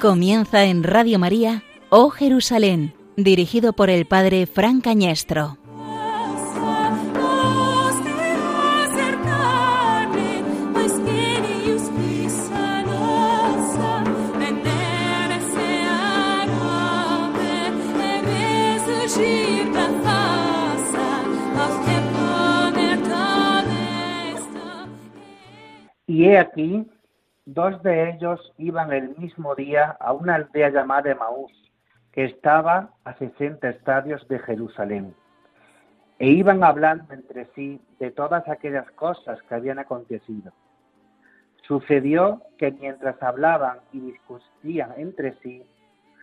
Comienza en Radio María, Oh Jerusalén, dirigido por el Padre Fran Cañestro. Y he aquí Dos de ellos iban el mismo día a una aldea llamada Emaús, que estaba a sesenta estadios de Jerusalén, e iban hablando entre sí de todas aquellas cosas que habían acontecido. Sucedió que mientras hablaban y discutían entre sí,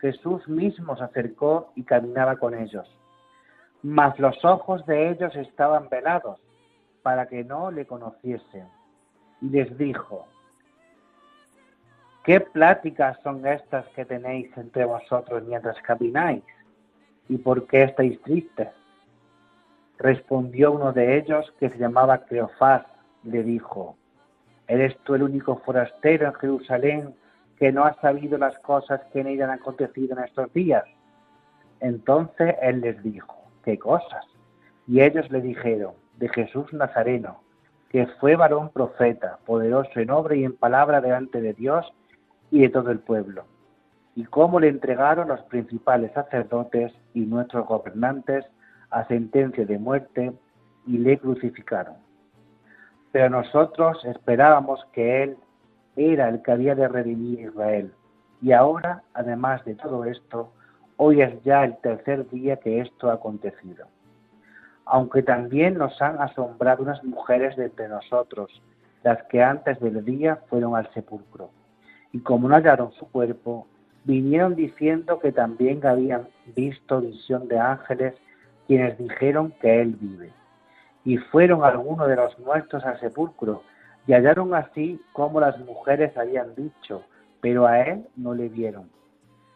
Jesús mismo se acercó y caminaba con ellos. Mas los ojos de ellos estaban velados para que no le conociesen. Y les dijo, ¿Qué pláticas son estas que tenéis entre vosotros mientras camináis? ¿Y por qué estáis tristes? Respondió uno de ellos, que se llamaba Cleofás, le dijo, ¿eres tú el único forastero en Jerusalén que no ha sabido las cosas que en ella han acontecido en estos días? Entonces él les dijo, ¿qué cosas? Y ellos le dijeron, de Jesús Nazareno, que fue varón profeta, poderoso en obra y en palabra delante de Dios y de todo el pueblo, y cómo le entregaron los principales sacerdotes y nuestros gobernantes a sentencia de muerte y le crucificaron. Pero nosotros esperábamos que Él era el que había de redimir Israel. Y ahora, además de todo esto, hoy es ya el tercer día que esto ha acontecido. Aunque también nos han asombrado unas mujeres de entre nosotros, las que antes del día fueron al sepulcro y como no hallaron su cuerpo, vinieron diciendo que también habían visto visión de ángeles quienes dijeron que él vive. Y fueron algunos de los muertos al sepulcro y hallaron así como las mujeres habían dicho, pero a él no le vieron.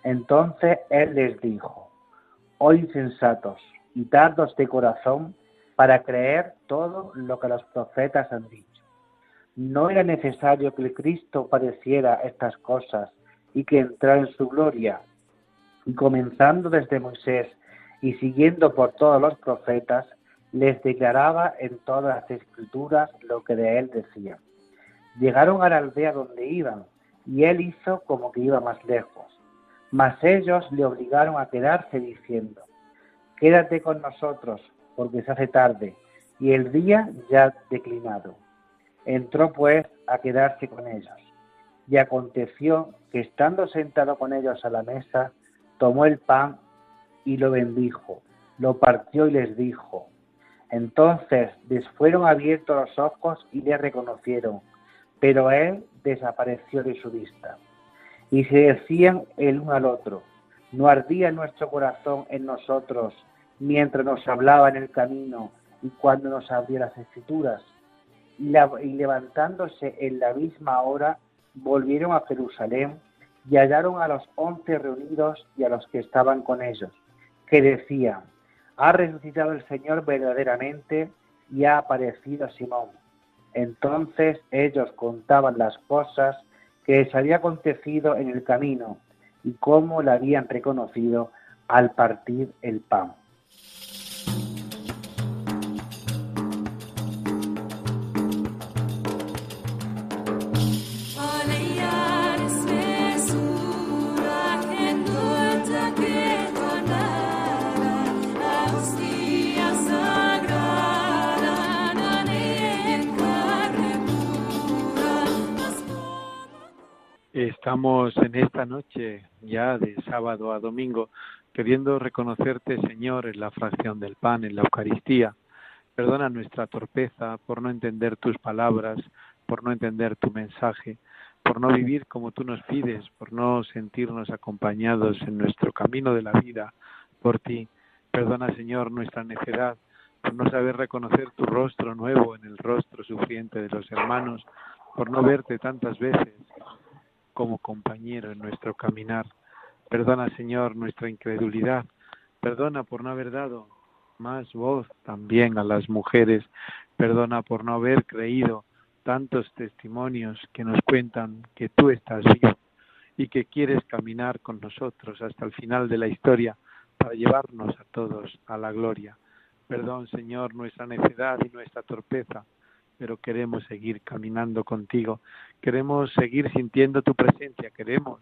Entonces él les dijo, oh insensatos y tardos de corazón para creer todo lo que los profetas han dicho no era necesario que el Cristo padeciera estas cosas y que entrara en su gloria. Y comenzando desde Moisés y siguiendo por todos los profetas, les declaraba en todas las escrituras lo que de él decía. Llegaron a la aldea donde iban, y él hizo como que iba más lejos. Mas ellos le obligaron a quedarse diciendo, Quédate con nosotros, porque se hace tarde, y el día ya declinado. Entró pues a quedarse con ellos. Y aconteció que estando sentado con ellos a la mesa, tomó el pan y lo bendijo, lo partió y les dijo. Entonces les fueron abiertos los ojos y le reconocieron, pero él desapareció de su vista. Y se decían el uno al otro, ¿no ardía nuestro corazón en nosotros mientras nos hablaba en el camino y cuando nos abría las escrituras? Y levantándose en la misma hora, volvieron a Jerusalén y hallaron a los once reunidos y a los que estaban con ellos, que decían, ha resucitado el Señor verdaderamente y ha aparecido Simón. Entonces ellos contaban las cosas que les había acontecido en el camino y cómo la habían reconocido al partir el pan. Estamos en esta noche, ya de sábado a domingo, queriendo reconocerte, Señor, en la fracción del pan, en la Eucaristía. Perdona nuestra torpeza por no entender tus palabras, por no entender tu mensaje, por no vivir como tú nos pides, por no sentirnos acompañados en nuestro camino de la vida por ti. Perdona, Señor, nuestra necedad por no saber reconocer tu rostro nuevo en el rostro sufriente de los hermanos, por no verte tantas veces como compañero en nuestro caminar. Perdona, Señor, nuestra incredulidad. Perdona por no haber dado más voz también a las mujeres. Perdona por no haber creído tantos testimonios que nos cuentan que tú estás vivo y que quieres caminar con nosotros hasta el final de la historia para llevarnos a todos a la gloria. Perdón, Señor, nuestra necedad y nuestra torpeza, pero queremos seguir caminando contigo, queremos seguir sintiendo tu presencia, queremos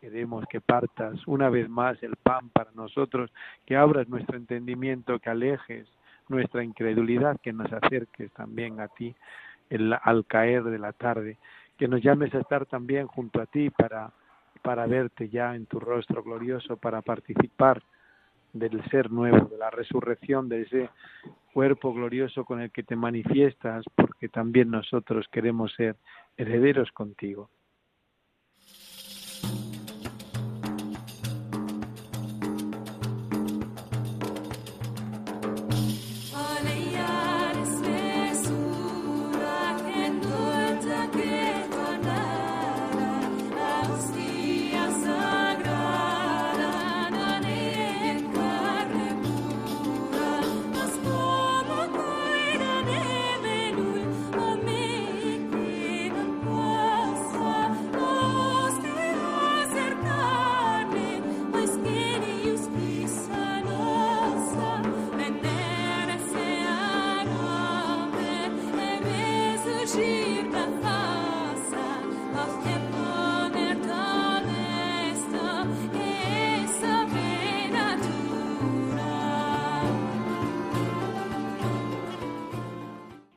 queremos que partas una vez más el pan para nosotros, que abras nuestro entendimiento, que alejes nuestra incredulidad, que nos acerques también a ti al caer de la tarde, que nos llames a estar también junto a ti para, para verte ya en tu rostro glorioso, para participar del ser nuevo, de la resurrección de ese cuerpo glorioso con el que te manifiestas, porque también nosotros queremos ser herederos contigo.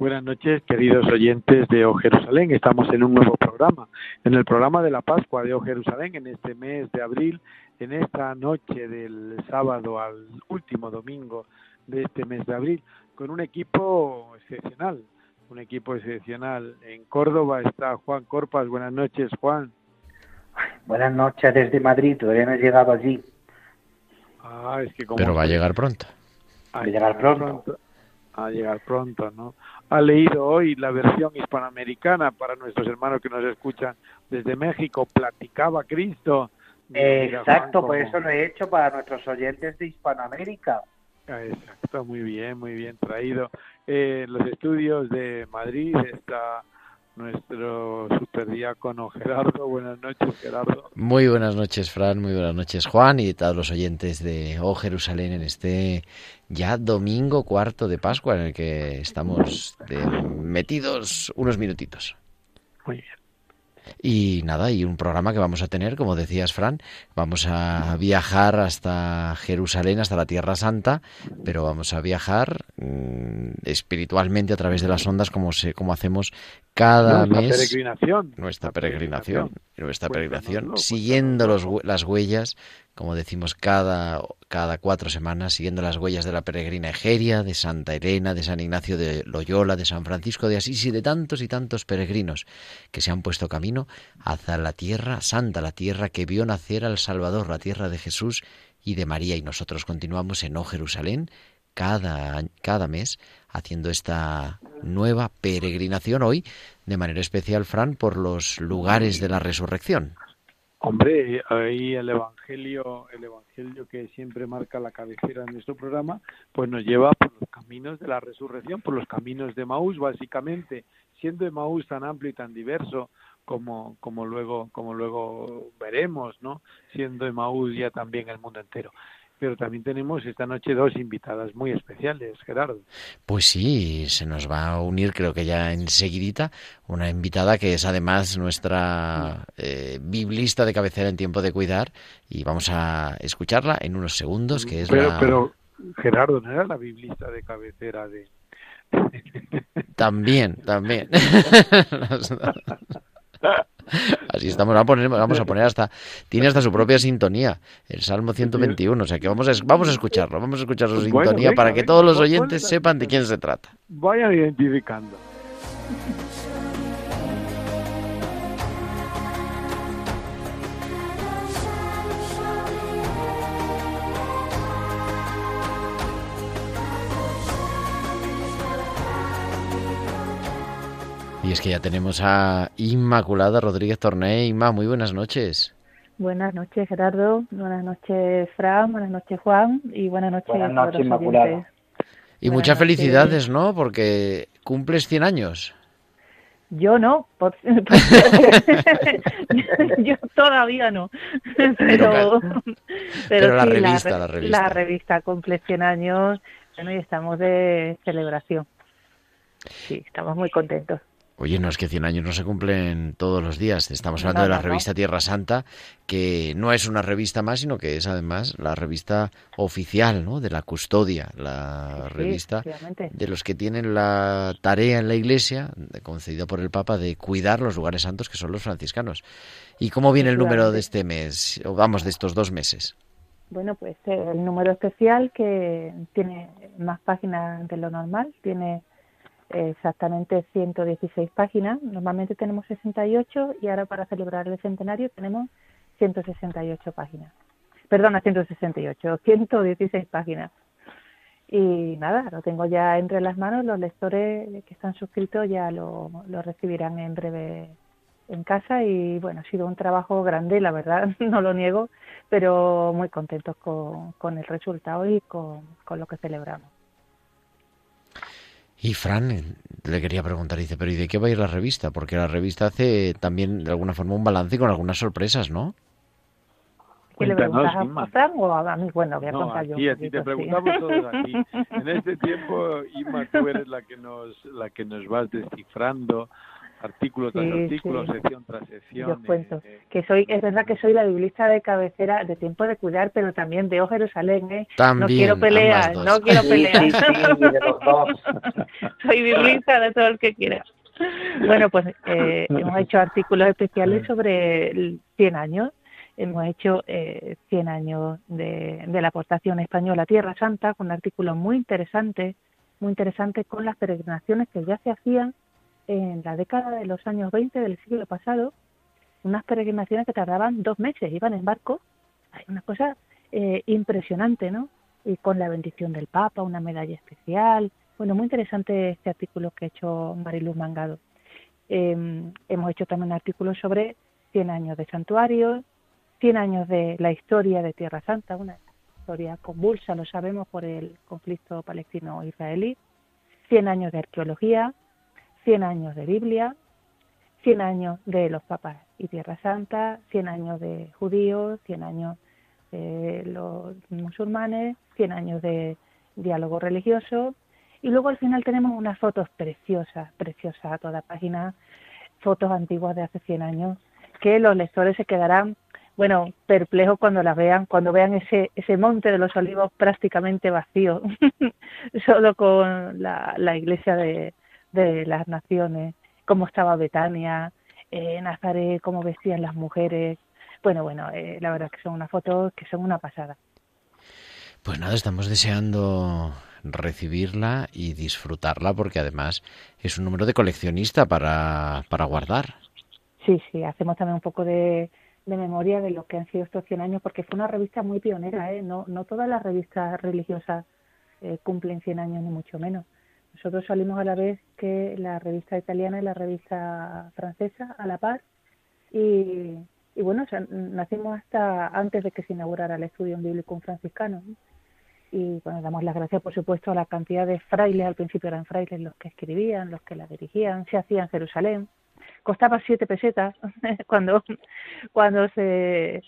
Buenas noches, queridos oyentes de O Jerusalén. Estamos en un nuevo programa, en el programa de la Pascua de O Jerusalén, en este mes de abril, en esta noche del sábado al último domingo de este mes de abril, con un equipo excepcional, un equipo excepcional. En Córdoba está Juan Corpas. Buenas noches, Juan. Buenas noches desde Madrid, todavía no he llegado allí. Ah, es que Pero va a llegar pronto. Va a llegar pronto a llegar pronto, ¿no? Ha leído hoy la versión hispanoamericana para nuestros hermanos que nos escuchan desde México, platicaba Cristo. Exacto, por eso lo he hecho para nuestros oyentes de Hispanoamérica. Exacto, muy bien, muy bien traído. Eh, los estudios de Madrid está nuestro superdiácono Gerardo. Buenas noches, Gerardo. Muy buenas noches, Fran. Muy buenas noches, Juan, y todos los oyentes de Oh Jerusalén en este ya domingo cuarto de Pascua en el que estamos metidos unos minutitos. Muy bien. Y nada, y un programa que vamos a tener, como decías, Fran, vamos a viajar hasta Jerusalén, hasta la Tierra Santa, pero vamos a viajar mm, espiritualmente a través de las ondas, como, se, como hacemos cada mes. Peregrinación. Nuestra peregrinación. Nuestra peregrinación, siguiendo los, las huellas como decimos cada, cada cuatro semanas, siguiendo las huellas de la peregrina Egeria, de Santa Elena, de San Ignacio de Loyola, de San Francisco de Asís y de tantos y tantos peregrinos que se han puesto camino hacia la tierra santa, la tierra que vio nacer al Salvador, la tierra de Jesús y de María. Y nosotros continuamos en O Jerusalén cada, cada mes haciendo esta nueva peregrinación hoy, de manera especial, Fran, por los lugares de la resurrección. Hombre, ahí el evangelio, el evangelio que siempre marca la cabecera de nuestro programa, pues nos lleva por los caminos de la resurrección, por los caminos de Maús, básicamente, siendo Maús tan amplio y tan diverso como como luego como luego veremos, ¿no? Siendo Maús ya también el mundo entero pero también tenemos esta noche dos invitadas muy especiales, Gerardo. Pues sí, se nos va a unir creo que ya enseguidita una invitada que es además nuestra eh, biblista de cabecera en tiempo de cuidar y vamos a escucharla en unos segundos que es pero, Pero Gerardo no era la biblista de cabecera de... También, también. Así estamos, vamos a poner, vamos a poner hasta, tiene hasta su propia sintonía, el Salmo 121, o sea que vamos a, vamos a escucharlo, vamos a escuchar su sintonía para que todos los oyentes sepan de quién se trata. Vayan identificando. Y es que ya tenemos a Inmaculada Rodríguez Torné. Inma, muy buenas noches. Buenas noches, Gerardo. Buenas noches, Fran. Buenas noches, Juan. Y buenas noches, buenas noches Inmaculada. Y muchas felicidades, ¿no? Porque cumples 100 años. Yo no, yo todavía no, pero, pero, la, revista, la, revista, la revista cumple 100 años bueno, y estamos de celebración. Sí, estamos muy contentos. Oye, no es que 100 años no se cumplen todos los días. Estamos hablando de la revista Tierra Santa, que no es una revista más, sino que es además la revista oficial, ¿no? De la custodia, la revista de los que tienen la tarea en la Iglesia, concedida por el Papa, de cuidar los lugares santos, que son los franciscanos. ¿Y cómo viene el número de este mes, o vamos, de estos dos meses? Bueno, pues eh, el número especial que tiene más páginas de lo normal, tiene exactamente 116 páginas. Normalmente tenemos 68 y ahora para celebrar el centenario tenemos 168 páginas. Perdona, 168, 116 páginas. Y nada, lo tengo ya entre las manos. Los lectores que están suscritos ya lo, recibirán en breve en casa y bueno, ha sido un trabajo grande, la verdad, no lo niego, pero muy contentos con, el resultado y con lo que celebramos. Y Fran eh, le quería preguntar, dice, pero ¿y de qué va a ir la revista? Porque la revista hace también de alguna forma un balance con algunas sorpresas, ¿no? ¿Qué le preguntas a Fran o a mí? Bueno, voy a contar yo. a ti te preguntamos todos aquí. En este tiempo, Inma, tú eres la que nos, la que nos vas descifrando artículo tras artículo, sección tras sección. Yo cuento eh, que soy, es verdad que soy la biblista de cabecera de tiempo de cuidar, pero también de O Jerusalén, ¿eh? no quiero pelear, no quiero pelear. soy biblista de todo el que quiera. Bueno, pues eh, hemos hecho artículos especiales sobre 100 años. Hemos hecho eh, 100 años de, de la aportación española a Tierra Santa, con artículos muy interesantes, muy interesantes con las peregrinaciones que ya se hacían en la década de los años 20 del siglo pasado, unas peregrinaciones que tardaban dos meses, iban en barco, hay una cosa eh, impresionante, ¿no? Y con la bendición del Papa, una medalla especial. Bueno, muy interesante este artículo que ha hecho Mariluz Mangado. Em, hemos hecho también artículos sobre 100 años de santuario, 100 años de la historia de Tierra Santa, una historia convulsa, lo sabemos, por el conflicto palestino-israelí, 100 años de arqueología, 100 años de Biblia, 100 años de los papas y Tierra Santa, 100 años de judíos, 100 años de los musulmanes, 100 años de diálogo religioso. Y luego al final tenemos unas fotos preciosas, preciosas a toda página, fotos antiguas de hace 100 años que los lectores se quedarán bueno, perplejos cuando las vean, cuando vean ese, ese monte de los olivos prácticamente vacío, solo con la, la iglesia de, de las naciones, cómo estaba Betania, eh, Nazaret, cómo vestían las mujeres. Bueno, bueno, eh, la verdad que son unas fotos que son una pasada. Pues nada, estamos deseando recibirla y disfrutarla porque además es un número de coleccionista para, para guardar. Sí, sí, hacemos también un poco de, de memoria de lo que han sido estos 100 años porque fue una revista muy pionera, ¿eh? no, no todas las revistas religiosas eh, cumplen 100 años ni mucho menos. Nosotros salimos a la vez que la revista italiana y la revista francesa a la par y, y bueno, nacimos hasta antes de que se inaugurara el estudio en bíblico franciscano. Y bueno, damos las gracias, por supuesto, a la cantidad de frailes, al principio eran frailes los que escribían, los que la dirigían, se hacía en Jerusalén. Costaba siete pesetas cuando, cuando se,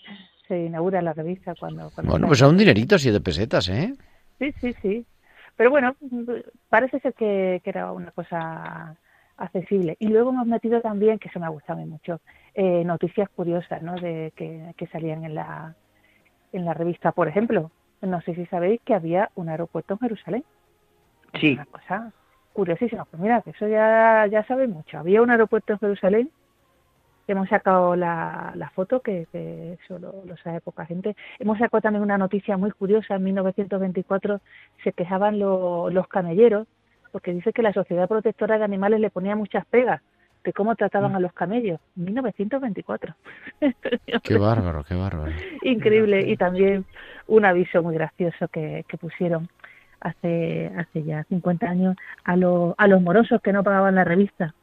se inaugura la revista. cuando, cuando Bueno, pues a un dinerito siete pesetas, ¿eh? Sí, sí, sí. Pero bueno, parece ser que, era una cosa accesible. Y luego hemos metido también, que eso me ha gustado mucho, eh, noticias curiosas ¿no? de que, salían en la, en la revista. Por ejemplo, no sé si sabéis que había un aeropuerto en Jerusalén. Sí. Una cosa curiosísima. Pues mira, que eso ya, ya sabe mucho. Había un aeropuerto en Jerusalén hemos sacado la, la foto, que, que, eso lo, sabe poca gente. Hemos sacado también una noticia muy curiosa. En 1924 se quejaban los camelleros, porque dice que la Sociedad Protectora de Animales le ponía muchas pegas de cómo trataban mm. a los camellos. 1924. qué bárbaro, qué bárbaro. Increíble. Y también un aviso muy gracioso que, que pusieron hace hace ya 50 años a, los a los morosos que no pagaban la revista.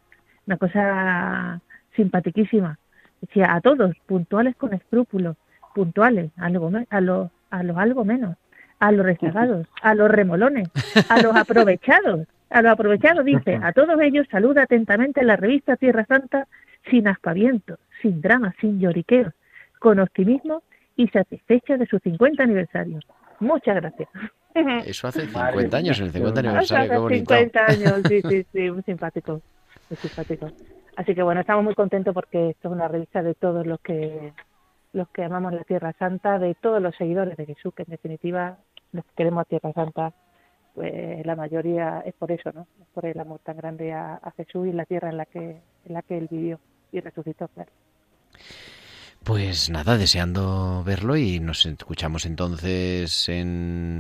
Una cosa simpatiquísima. Decía a todos, puntuales con escrúpulos, puntuales, a lo, a a lo algo menos, a los rezagados, a los remolones, a los aprovechados. a lo aprovechado dice, a todos ellos saluda atentamente la revista Tierra Santa sin aspavientos, sin dramas, sin lloriqueos, con optimismo y satisfecha de su 50 aniversario. Muchas gracias. Eso hace 50 años, el 50 aniversario, qué bonito. 50 años, sí, sí, sí, muy simpático, muy simpático. Así que bueno, estamos muy contentos porque esto es una revista de todos los que los que amamos la Tierra Santa, de todos los seguidores de Jesús, que en definitiva los que queremos a Tierra Santa, pues la mayoría es por eso, ¿no? Es por el amor tan grande a, Jesús y la tierra en la que en la que él vivió y resucitó, claro. Pues nada, deseando verlo y nos escuchamos entonces en...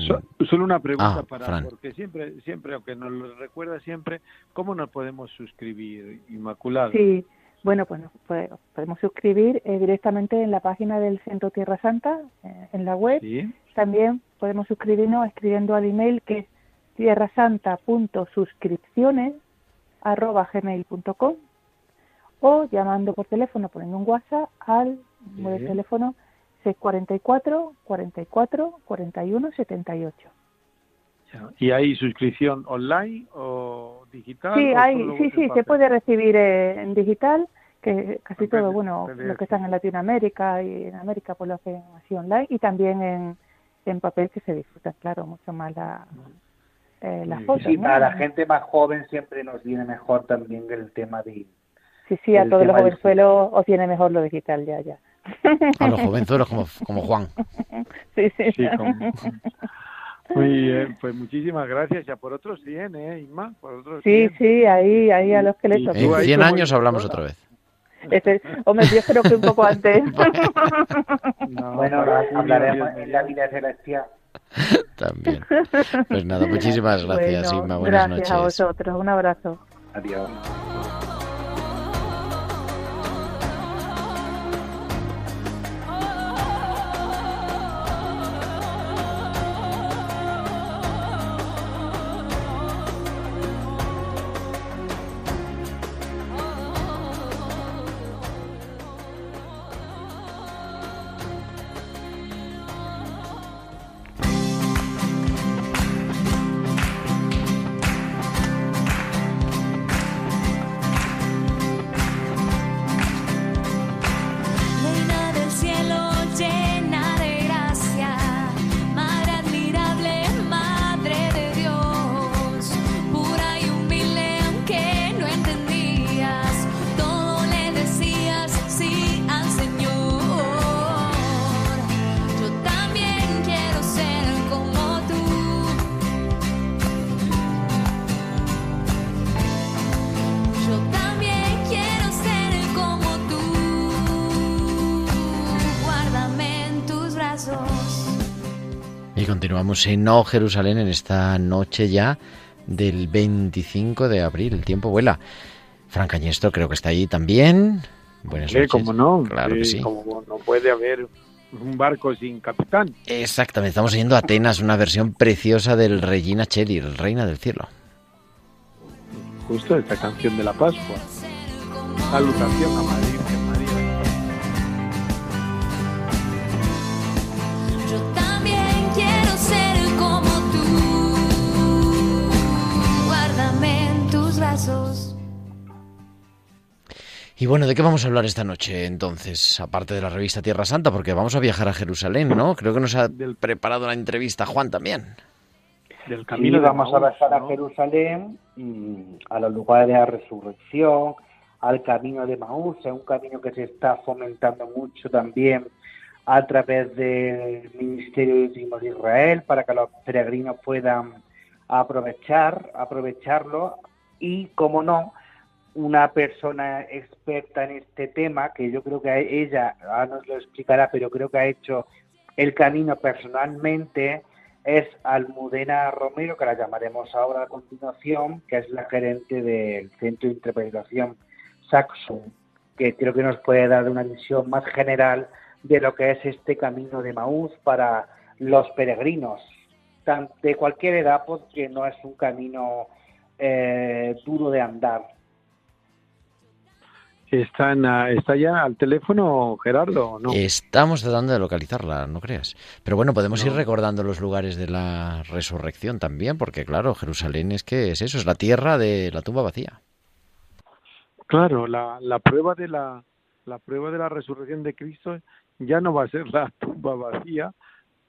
solo una pregunta ah, para, porque siempre, siempre, aunque nos lo recuerda siempre, ¿cómo nos podemos suscribir, Inmaculado? Sí, bueno, pues, pues podemos suscribir eh, directamente en la página del Centro Tierra Santa, eh, en la web. También podemos suscribirnos escribiendo al email que es tierrasanta.suscripciones arroba gmail.com o llamando por teléfono, poniendo un WhatsApp al número de teléfono 644 44 41 78. ¿Y hay suscripción online o digital? Sí, hay, sí, sí, se puede recibir eh, en digital, que casi todo, bueno, los que están en Latinoamérica y en América pues lo hacen así online y también en, en papel que se disfruta, claro, mucho más la, eh, las fotos. Sí, para la gente más joven siempre nos viene mejor también el tema de... Sí, sí, a todos los jovenzuelos os viene mejor lo digital, ya, ya. A los jovenzuelos como, como Juan. Sí, sí. Muy bien, pues muchísimas gracias. Ya por otros 100, ¿eh, Inma? Por otros sí, sí, ahí, ahí a los que les En 100 años hablamos otra vez. Este, hombre, yo creo que un poco antes. bueno, hablaremos en la vida celestial. También. Pues nada, muchísimas gracias, Inma. Buenas noches. Gracias a vosotros. Un abrazo. Adiós. Continuamos en No Jerusalén en esta noche ya del 25 de abril. El tiempo vuela. Fran Cañesto creo que está allí también. Buenas noches. como no. Claro que sí. Como no puede haber un barco sin capitán. Exactamente. Estamos yendo a Atenas, una versión preciosa del Regina Cheli, el Reina del Cielo. Justo esta canción de la Pascua. Salutación a Madrid. Y bueno, ¿de qué vamos a hablar esta noche entonces? Aparte de la revista Tierra Santa, porque vamos a viajar a Jerusalén, ¿no? Creo que nos ha preparado la entrevista Juan también. Del camino vamos a viajar a Jerusalén, mm, a los lugares de la resurrección, al camino de Maús, es un camino que se está fomentando mucho también a través del Ministerio de Israel para que los peregrinos puedan aprovechar, aprovecharlo y, como no, una persona experta en este tema, que yo creo que ella ahora nos lo explicará, pero creo que ha hecho el camino personalmente, es Almudena Romero, que la llamaremos ahora a continuación, que es la gerente del Centro de Interpretación Saxon, que creo que nos puede dar una visión más general de lo que es este camino de Maús para los peregrinos, de cualquier edad, porque no es un camino eh, duro de andar ¿Están ¿Está ya al teléfono Gerardo no? Estamos tratando de localizarla, no creas. Pero bueno, podemos ir recordando los lugares de la resurrección también, porque claro, Jerusalén es que es eso, es la tierra de la tumba vacía. Claro, la, la prueba de la, la prueba de la resurrección de Cristo ya no va a ser la tumba vacía,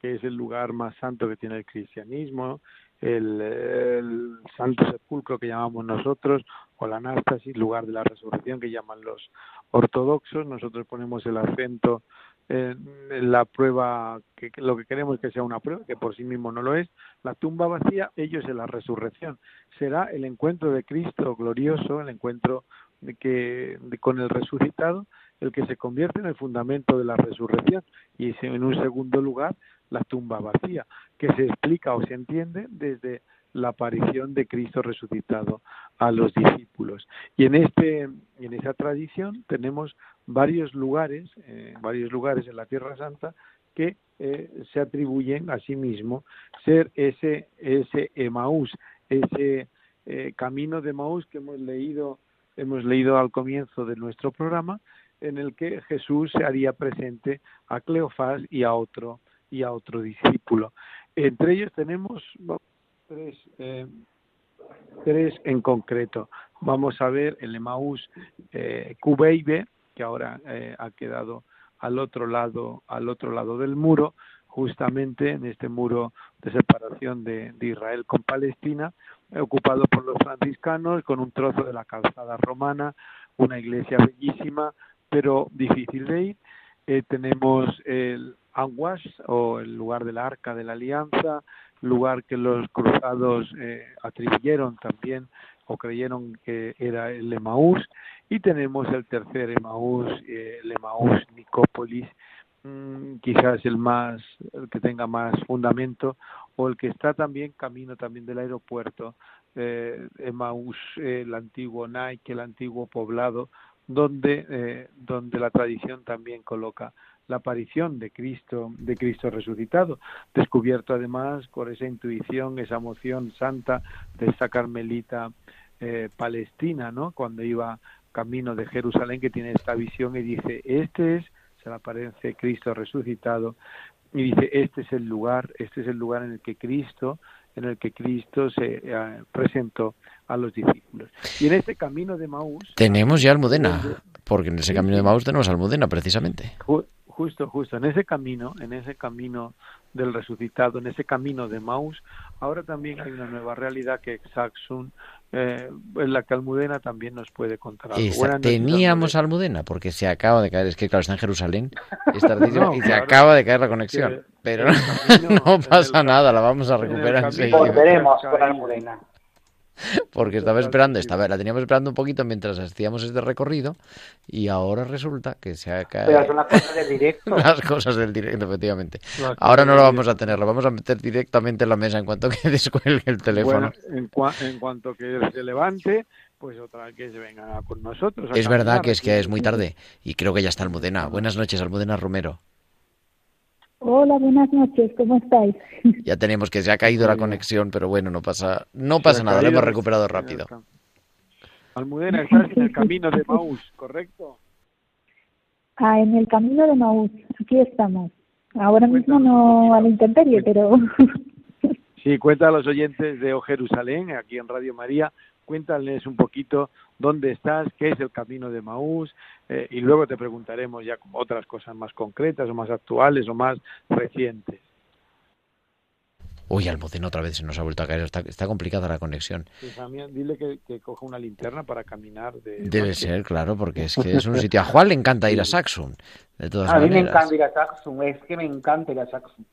que es el lugar más santo que tiene el cristianismo, el, santo sepulcro que llamamos nosotros, o la anástasis, lugar de la resurrección que llaman los ortodoxos. Nosotros ponemos el acento en la prueba, que lo que queremos que sea una prueba, que por sí mismo no lo es. La tumba vacía, ellos en la resurrección. Será el encuentro de Cristo glorioso, el encuentro de que, con el resucitado, el que se convierte en el fundamento de la resurrección. Y en un segundo lugar, la tumba vacía, que se explica o se entiende desde la aparición de Cristo resucitado a los discípulos. Y en este en esa tradición tenemos varios lugares, eh, varios lugares en la Tierra Santa que eh, se atribuyen a sí mismo ser ese ese Emaús, ese eh, camino de Emaús que hemos leído hemos leído al comienzo de nuestro programa en el que Jesús se haría presente a Cleofás y a otro y a otro discípulo. Entre ellos tenemos tres, eh, tres en concreto. Vamos a ver el Emaús eh, que ahora eh, ha quedado al otro lado, al otro lado del muro, justamente en este muro de separación de, de Israel con Palestina, ocupado por los franciscanos, con un trozo de la calzada romana, una iglesia bellísima, pero difícil de ir. Eh, tenemos el Anguas o el lugar de la Arca de la Alianza, lugar que los cruzados eh, atribuyeron también o creyeron que era el Emaús y tenemos el tercer Emaús, eh, el Emaús Nicópolis, mm, quizás el más el que tenga más fundamento o el que está también camino también del aeropuerto eh, el antiguo Nike el antiguo poblado donde eh, donde la tradición también coloca la aparición de Cristo, de Cristo resucitado, descubierto además por esa intuición, esa emoción santa de esta carmelita eh, palestina, ¿no? Cuando iba camino de Jerusalén, que tiene esta visión y dice, este es, se le aparece Cristo resucitado, y dice, este es el lugar, este es el lugar en el que Cristo, en el que Cristo se eh, presentó a los discípulos. Y en este camino de Maús... Tenemos ya Almudena, porque en ese camino de Maús tenemos Almudena, precisamente. Justo, justo, en ese camino, en ese camino del resucitado, en ese camino de Maus, ahora también hay una nueva realidad que Saxon, eh, en la que Almudena también nos puede contar algo. teníamos Almudena, porque se acaba de caer, es que claro, está en Jerusalén, y se acaba de caer la conexión, pero no pasa nada, la vamos a recuperar enseguida. Volveremos con Almudena. porque estaba esperando, estaba, la teníamos esperando un poquito mientras hacíamos este recorrido y ahora resulta que se ha caído. Pero son las cosas del directo. las cosas del directo, efectivamente. ahora no lo vamos a tener, lo vamos a meter directamente en la mesa en cuanto que descuelgue el teléfono. en, cuanto que se levante, pues otra vez que se venga con nosotros. Es verdad que es que es muy tarde y creo que ya está Almudena. Buenas noches, Almudena Romero. Hola, buenas noches, ¿cómo estáis? Ya tenemos que se ha caído la conexión, pero bueno, no pasa, no pasa nada, lo hemos recuperado rápido. Almudena, estás en el camino de Maús, ¿correcto? Ah, en el camino de Maús, aquí estamos. Ahora mismo no a la intemperie, pero... Sí, cuenta a los oyentes de O Jerusalén, aquí en Radio María, cuéntales un poquito dónde estás, qué es el camino de Maús, eh, y luego te preguntaremos ya otras cosas más concretas o más actuales o más recientes. Uy, Almudena otra vez se nos ha vuelto a caer. Está, complicada la conexión. dile que, coja una linterna para caminar. Debe ser, claro, porque es que es un sitio. A Juan le encanta ir a Saxum, de todas a mí me encanta ir a Saxum, es que me encanta ir a Saxum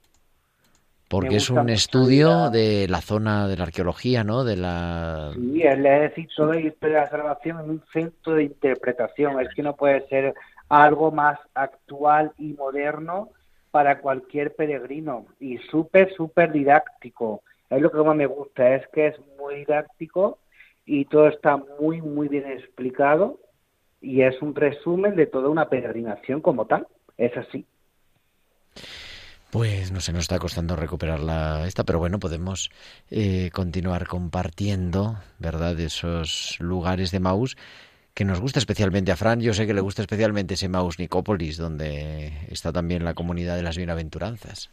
porque es un estudio de la zona de la arqueología, ¿no? De la... Sí, es decir, toda historia de la salvación en un centro de interpretación. Es que no puede ser algo más actual y moderno para cualquier peregrino y súper, súper didáctico. Es lo que más me gusta, es que es muy didáctico y todo está muy, muy bien explicado y es un resumen de toda una peregrinación como tal. Es así. Pues no sé, nos está costando recuperar la esta, pero bueno, podemos eh, continuar compartiendo, ¿verdad? Esos lugares de Maús que nos gusta especialmente a Fran. Yo sé que le gusta especialmente ese Maus Nicópolis, donde está también la comunidad de las bienaventuranzas.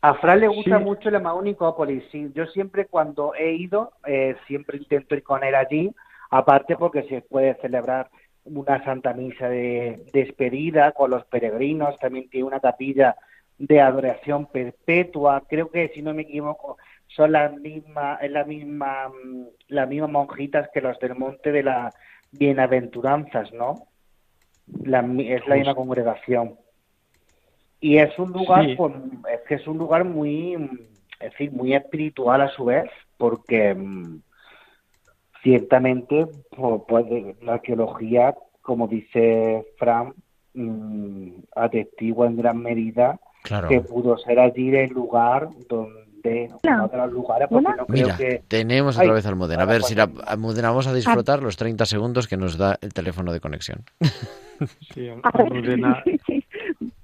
A Fran le gusta mucho el Maus Nicópolis. Sí, yo siempre cuando he ido, eh, siempre intento ir con él allí, aparte porque se puede celebrar una Santa Misa de despedida con los peregrinos, también tiene una capilla de adoración perpetua, creo que si no me equivoco son las mismas, es la misma, mm, las mismas monjitas que los del Monte de las Bienaventuranzas, ¿no? La, es la misma congregación. Y es un lugar, pues, es que es un lugar muy, es decir, muy espiritual a su vez, porque mm, ciertamente pues, la arqueología, como dice Fran, mmm, atestigua en gran medida que pudo ser allí el lugar donde uno de los lugares porque no Mira, creo que tenemos otra vez Almudena. A ver si la Almudena vamos a disfrutar los 30 segundos que nos da el teléfono de conexión. Sí, Almudena.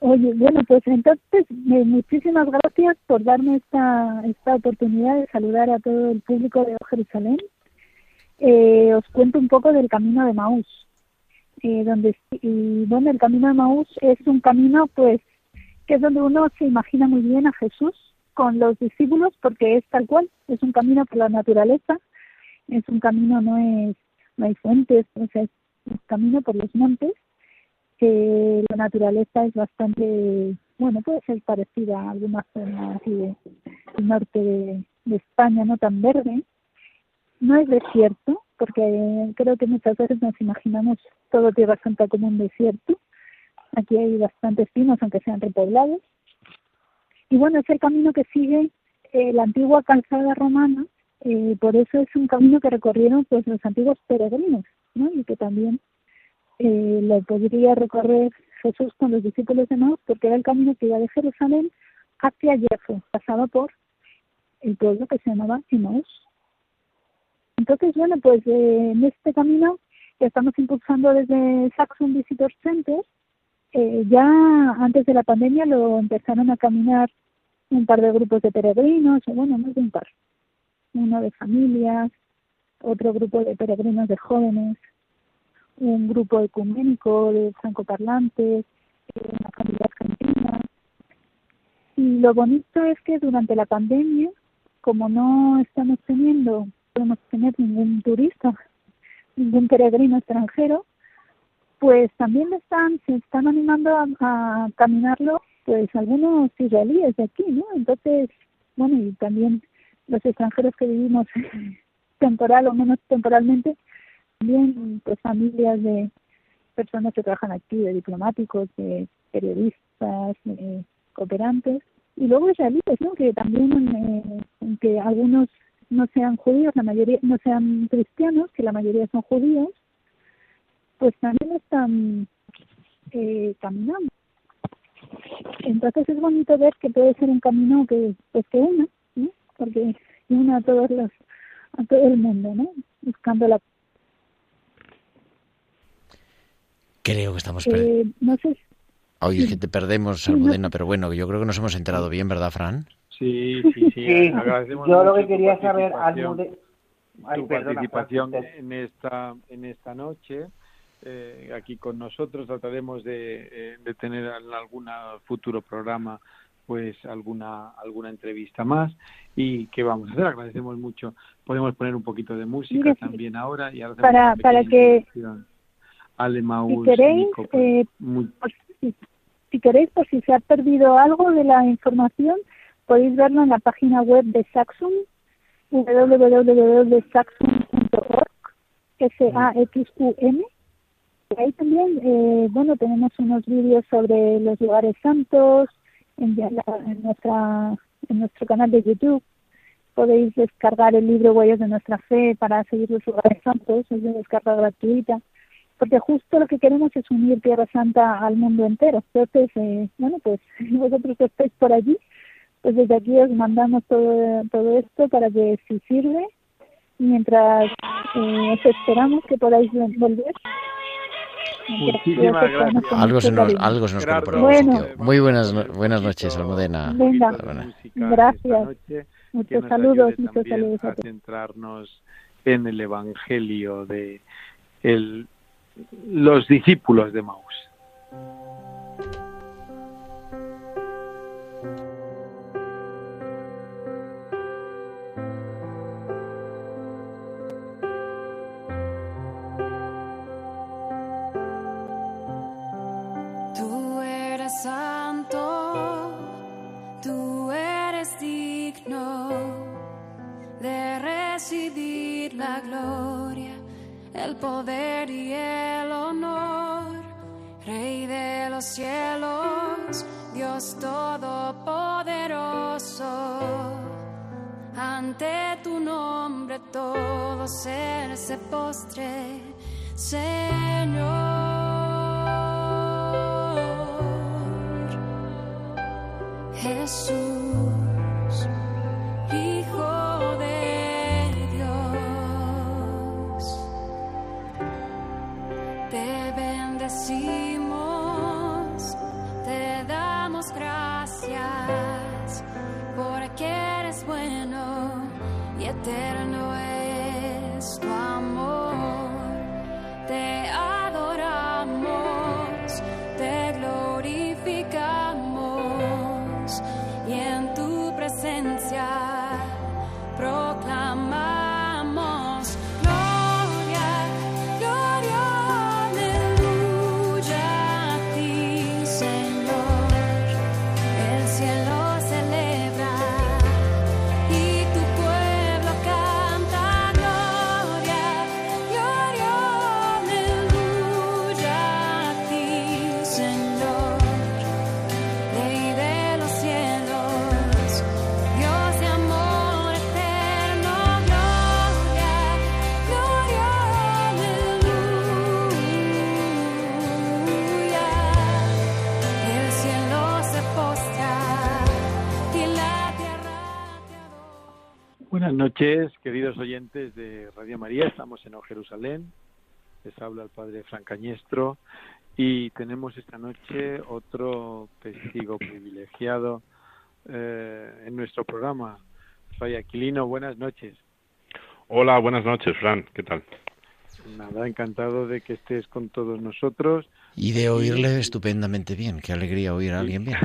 Oye, bueno, pues entonces muchísimas gracias por darme esta, esta oportunidad de saludar a todo el público de Jerusalén. Eh, os cuento un poco del camino de Maús. Eh, donde y bueno, el camino de Maús es un camino, pues, que es donde uno se imagina muy bien a Jesús con los discípulos, porque es tal cual, es un camino por la naturaleza, es un camino, no es, no hay fuentes, o es un camino por los montes que la naturaleza es bastante, bueno, puede ser parecida a algunas zonas así de, del norte de, España, no tan verde. No es desierto, porque creo que muchas veces nos imaginamos todo Tierra Santa como un desierto. Aquí hay bastantes pinos, aunque sean repoblados. Y bueno, es el camino que sigue eh, la antigua calzada romana, eh, por eso es un camino que recorrieron pues los antiguos peregrinos, ¿no? Y que también eh, lo podría recorrer Jesús con los discípulos de Maús porque era el camino que iba de Jerusalén hacia Jefo, pasaba por el pueblo que se llamaba Emmaus. Entonces, bueno, pues en este camino que estamos impulsando desde Saxon Visitor Center, eh, ya antes de la pandemia lo empezaron a caminar un par de grupos de peregrinos, o bueno, más de un par, uno de familias, otro grupo de peregrinos de jóvenes, un grupo ecuménico de francoparlantes, una familia argentina. Y lo bonito es que durante la pandemia, como no estamos teniendo, podemos tener ningún turista, ningún peregrino extranjero, pues también están, se están animando a, caminarlo, pues algunos israelíes de aquí, ¿no? Entonces, bueno, y también los extranjeros que vivimos temporal o menos temporalmente, también pues familias de personas que trabajan aquí, de diplomáticos, de periodistas, de cooperantes, y luego israelíes, ¿no? que también, eh, aunque algunos no sean judíos, la mayoría no sean cristianos, que la mayoría son judíos, pues también están eh, caminando. Entonces es bonito ver que puede ser un camino que pues que una, ¿no? porque una a todos los a todo el mundo, ¿no? Buscando la Creo que estamos perdiendo. Eh, no sé. Oye, es que te perdemos, Almudena, pero bueno, yo creo que nos hemos enterado bien, ¿verdad, Fran? Sí, sí, sí. yo lo que quería saber, Almudena... Tu participación en esta, en esta noche. Eh, aquí con nosotros. Trataremos de, eh, de tener en algún futuro programa pues alguna alguna entrevista más. Y qué vamos a hacer agradecemos mucho. Podemos poner un poquito de música también ahora y para para que si queréis, eh, si, queréis, por si se ha perdido algo de la información, podéis verlo en la página web de Saxum, www.saxum.org, S-A-X-U-M. Ahí también, eh, bueno, tenemos unos vídeos sobre los lugares santos en, en, nuestra, en nuestro canal de YouTube. Podéis descargar el libro Huellas de nuestra fe para seguir los lugares santos, es de descarga gratuita porque justo lo que queremos es unir Tierra Santa al mundo entero. Entonces, eh, bueno, pues vosotros que estáis por allí, pues desde aquí os mandamos todo, todo esto para que si sirve, mientras eh, os esperamos que podáis volver. Muchísimas gracias. Algo se nos, algo se nos bueno, Muy buenas, buenas noches, Almudena. Venga, gracias. Muchos saludos, muchos saludos. A centrarnos en el Evangelio de los discípulos de Maús. Poder y el honor, Rey de los cielos, Dios todopoderoso. Ante tu nombre todo ser se postre, Señor. Jesús. Eterno es tu amor. Noches, queridos oyentes de Radio María. Estamos en Jerusalén. Les habla el padre Francañestro y tenemos esta noche otro testigo privilegiado eh, en nuestro programa. Fray Aquilino, buenas noches. Hola, buenas noches, Fran. ¿Qué tal? Nada, encantado de que estés con todos nosotros. Y de oírle estupendamente bien. Qué alegría oír a alguien bien.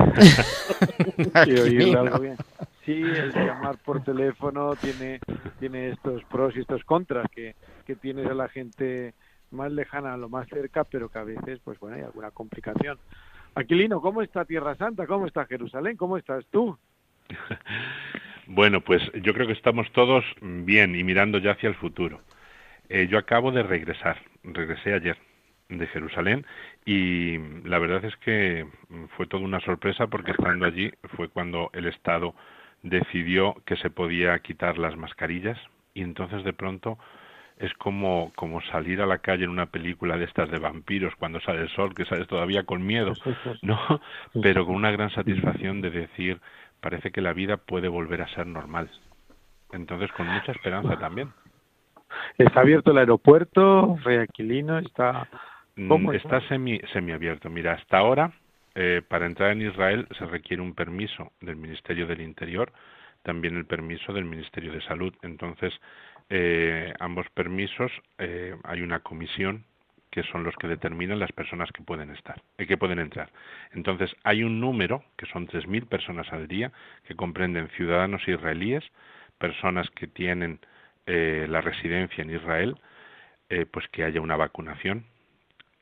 y oírle algo bien. Sí, el llamar por teléfono tiene, tiene estos pros y estos contras que, que tienes a la gente más lejana, lo más cerca, pero que a veces, pues bueno, hay alguna complicación. Aquilino, ¿cómo está Tierra Santa? ¿Cómo está Jerusalén? ¿Cómo estás tú? Bueno, pues yo creo que estamos todos bien y mirando ya hacia el futuro. Eh, yo acabo de regresar, regresé ayer de Jerusalén y la verdad es que fue toda una sorpresa porque estando allí fue cuando el Estado decidió que se podía quitar las mascarillas y entonces de pronto es como, como salir a la calle en una película de estas de vampiros cuando sale el sol, que sales todavía con miedo, ¿no? Pero con una gran satisfacción de decir, parece que la vida puede volver a ser normal. Entonces, con mucha esperanza también. ¿Está abierto el aeropuerto, Reaquilino? ¿Está, mm, está semi, semiabierto. Mira, hasta ahora eh, para entrar en Israel se requiere un permiso del Ministerio del Interior, también el permiso del Ministerio de Salud. Entonces, eh, ambos permisos, eh, hay una comisión que son los que determinan las personas que pueden estar, que pueden entrar. Entonces, hay un número, que son 3.000 personas al día, que comprenden ciudadanos israelíes, personas que tienen la residencia en Israel, pues que haya una vacunación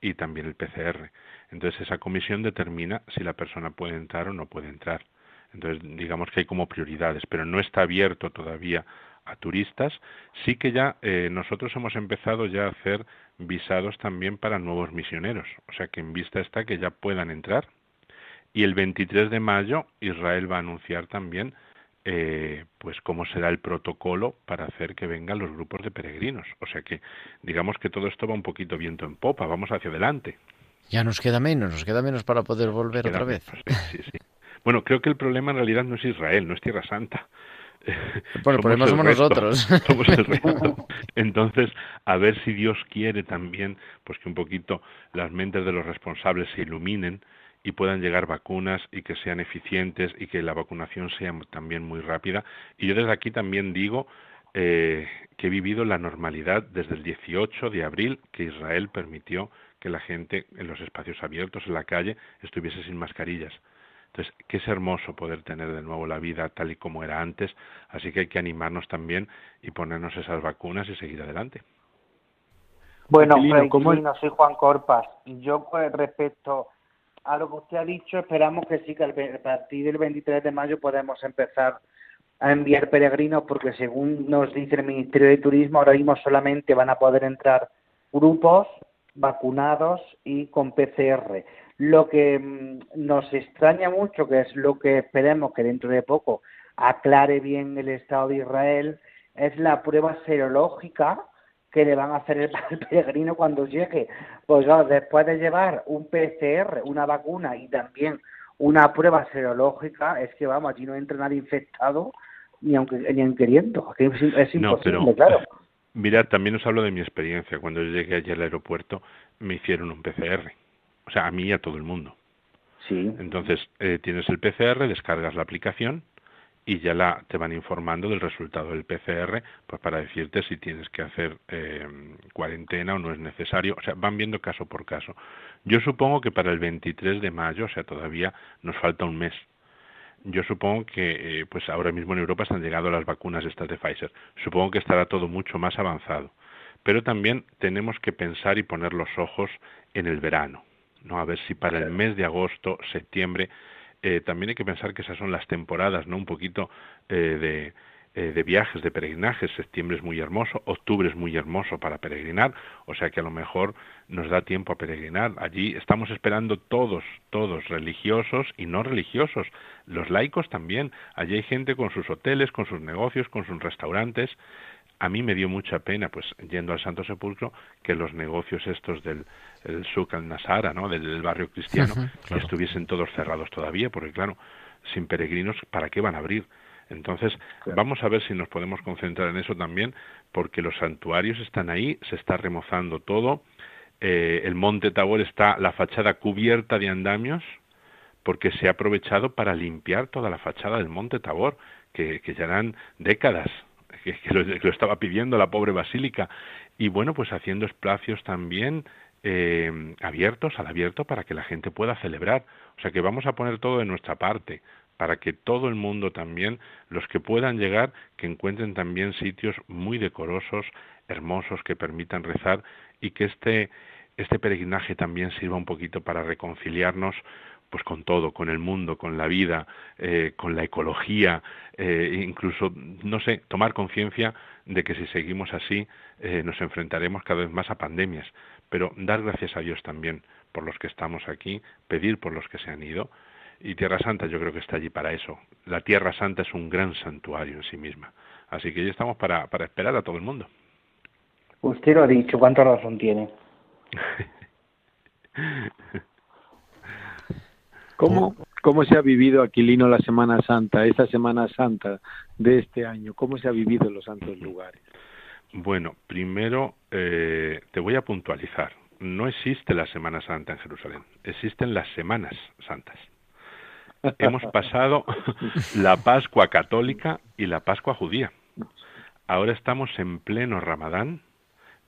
y también el PCR. Entonces esa comisión determina si la persona puede entrar o no puede entrar. Entonces digamos que hay como prioridades, pero no está abierto todavía a turistas. Sí que ya eh, nosotros hemos empezado ya a hacer visados también para nuevos misioneros, o sea que en vista está que ya puedan entrar. Y el 23 de mayo Israel va a anunciar también eh, pues cómo será el protocolo para hacer que vengan los grupos de peregrinos. O sea que digamos que todo esto va un poquito viento en popa, vamos hacia adelante. Ya nos queda menos, nos queda menos para poder volver otra vez. Bueno, creo que el problema en realidad no es Israel, no es Tierra Santa. Bueno, el problema somos nosotros. Entonces, a ver si Dios quiere también, pues que un poquito las mentes de los responsables se iluminen y puedan llegar vacunas y que sean eficientes y que la vacunación sea también muy rápida. Y yo desde aquí también digo eh, que he vivido la normalidad desde el 18 de abril que Israel permitió que la gente en los espacios abiertos, en la calle, estuviese sin mascarillas. Entonces, que es hermoso poder tener de nuevo la vida tal y como era antes, así que hay que animarnos también y ponernos esas vacunas y seguir adelante. Bueno, no soy Juan Corpas. Yo pues, respecto a lo que usted ha dicho, esperamos que sí, que a partir del 23 de mayo podemos empezar a enviar peregrinos, porque según nos dice el Ministerio de Turismo, ahora mismo solamente van a poder entrar grupos vacunados y con PCR. Lo que mm, nos extraña mucho, que es lo que esperemos que dentro de poco aclare bien el Estado de Israel, es la prueba serológica que le van a hacer el, peregrino cuando llegue. Pues después de llevar un PCR, una vacuna y también una prueba serológica, es que vamos, allí no entra nadie infectado ni aunque ni queriendo. Es, imposible, claro. Mira, también os hablo de mi experiencia. Cuando yo llegué allí al aeropuerto, me hicieron un PCR. O sea, a mí y a todo el mundo. Sí. Entonces, eh, tienes el PCR, descargas la aplicación y ya la, te van informando del resultado del PCR pues para decirte si tienes que hacer eh, cuarentena o no es necesario. O sea, van viendo caso por caso. Yo supongo que para el 23 de mayo, o sea, todavía nos falta un mes. Yo supongo que, eh, pues ahora mismo en Europa se han llegado las vacunas estas de Pfizer. Supongo que estará todo mucho más avanzado. Pero también tenemos que pensar y poner los ojos en el verano, ¿no? A ver si para el mes de agosto, septiembre, eh, también hay que pensar que esas son las temporadas, ¿no? Un poquito eh, de, eh, de viajes, de peregrinajes. Septiembre es muy hermoso, octubre es muy hermoso para peregrinar, o sea que a lo mejor nos da tiempo a peregrinar. Allí estamos esperando todos, todos, religiosos y no religiosos, los laicos también. Allí hay gente con sus hoteles, con sus negocios, con sus restaurantes. A mí me dio mucha pena, pues yendo al Santo Sepulcro, que los negocios estos del, el Suk al-Nasara, ¿no? Del, barrio cristiano, estuviesen todos cerrados todavía, porque claro, sin peregrinos, ¿para qué van a abrir? Entonces, vamos a ver si nos podemos concentrar en eso también, porque los santuarios están ahí, se está remozando todo, eh, el monte Tabor está la fachada cubierta de andamios, porque se ha aprovechado para limpiar toda la fachada del monte Tabor, que, que ya eran décadas que, lo, que, lo, estaba pidiendo la pobre basílica, y bueno, pues haciendo espacios también eh, abiertos, al abierto, para que la gente pueda celebrar. O sea que vamos a poner todo de nuestra parte, para que todo el mundo también, los que puedan llegar, que encuentren también sitios muy decorosos, hermosos, que permitan rezar y que este, este peregrinaje también sirva un poquito para reconciliarnos pues con todo, con el mundo, con la vida, eh, con la ecología, eh, incluso, no sé, tomar conciencia de que si seguimos así eh, nos enfrentaremos cada vez más a pandemias pero dar gracias a Dios también por los que estamos aquí, pedir por los que se han ido. Y Tierra Santa yo creo que está allí para eso. La Tierra Santa es un gran santuario en sí misma. Así que ya estamos para, para esperar a todo el mundo. Usted lo ha dicho, ¿cuánta razón tiene? ¿Cómo, ¿Cómo se ha vivido, Aquilino, la Semana Santa, esta Semana Santa de este año? ¿Cómo se ha vivido en los santos lugares? Bueno, primero eh, te voy a puntualizar. No existe la Semana Santa en Jerusalén, existen las Semanas Santas. Hemos pasado la Pascua católica y la Pascua judía. Ahora estamos en pleno Ramadán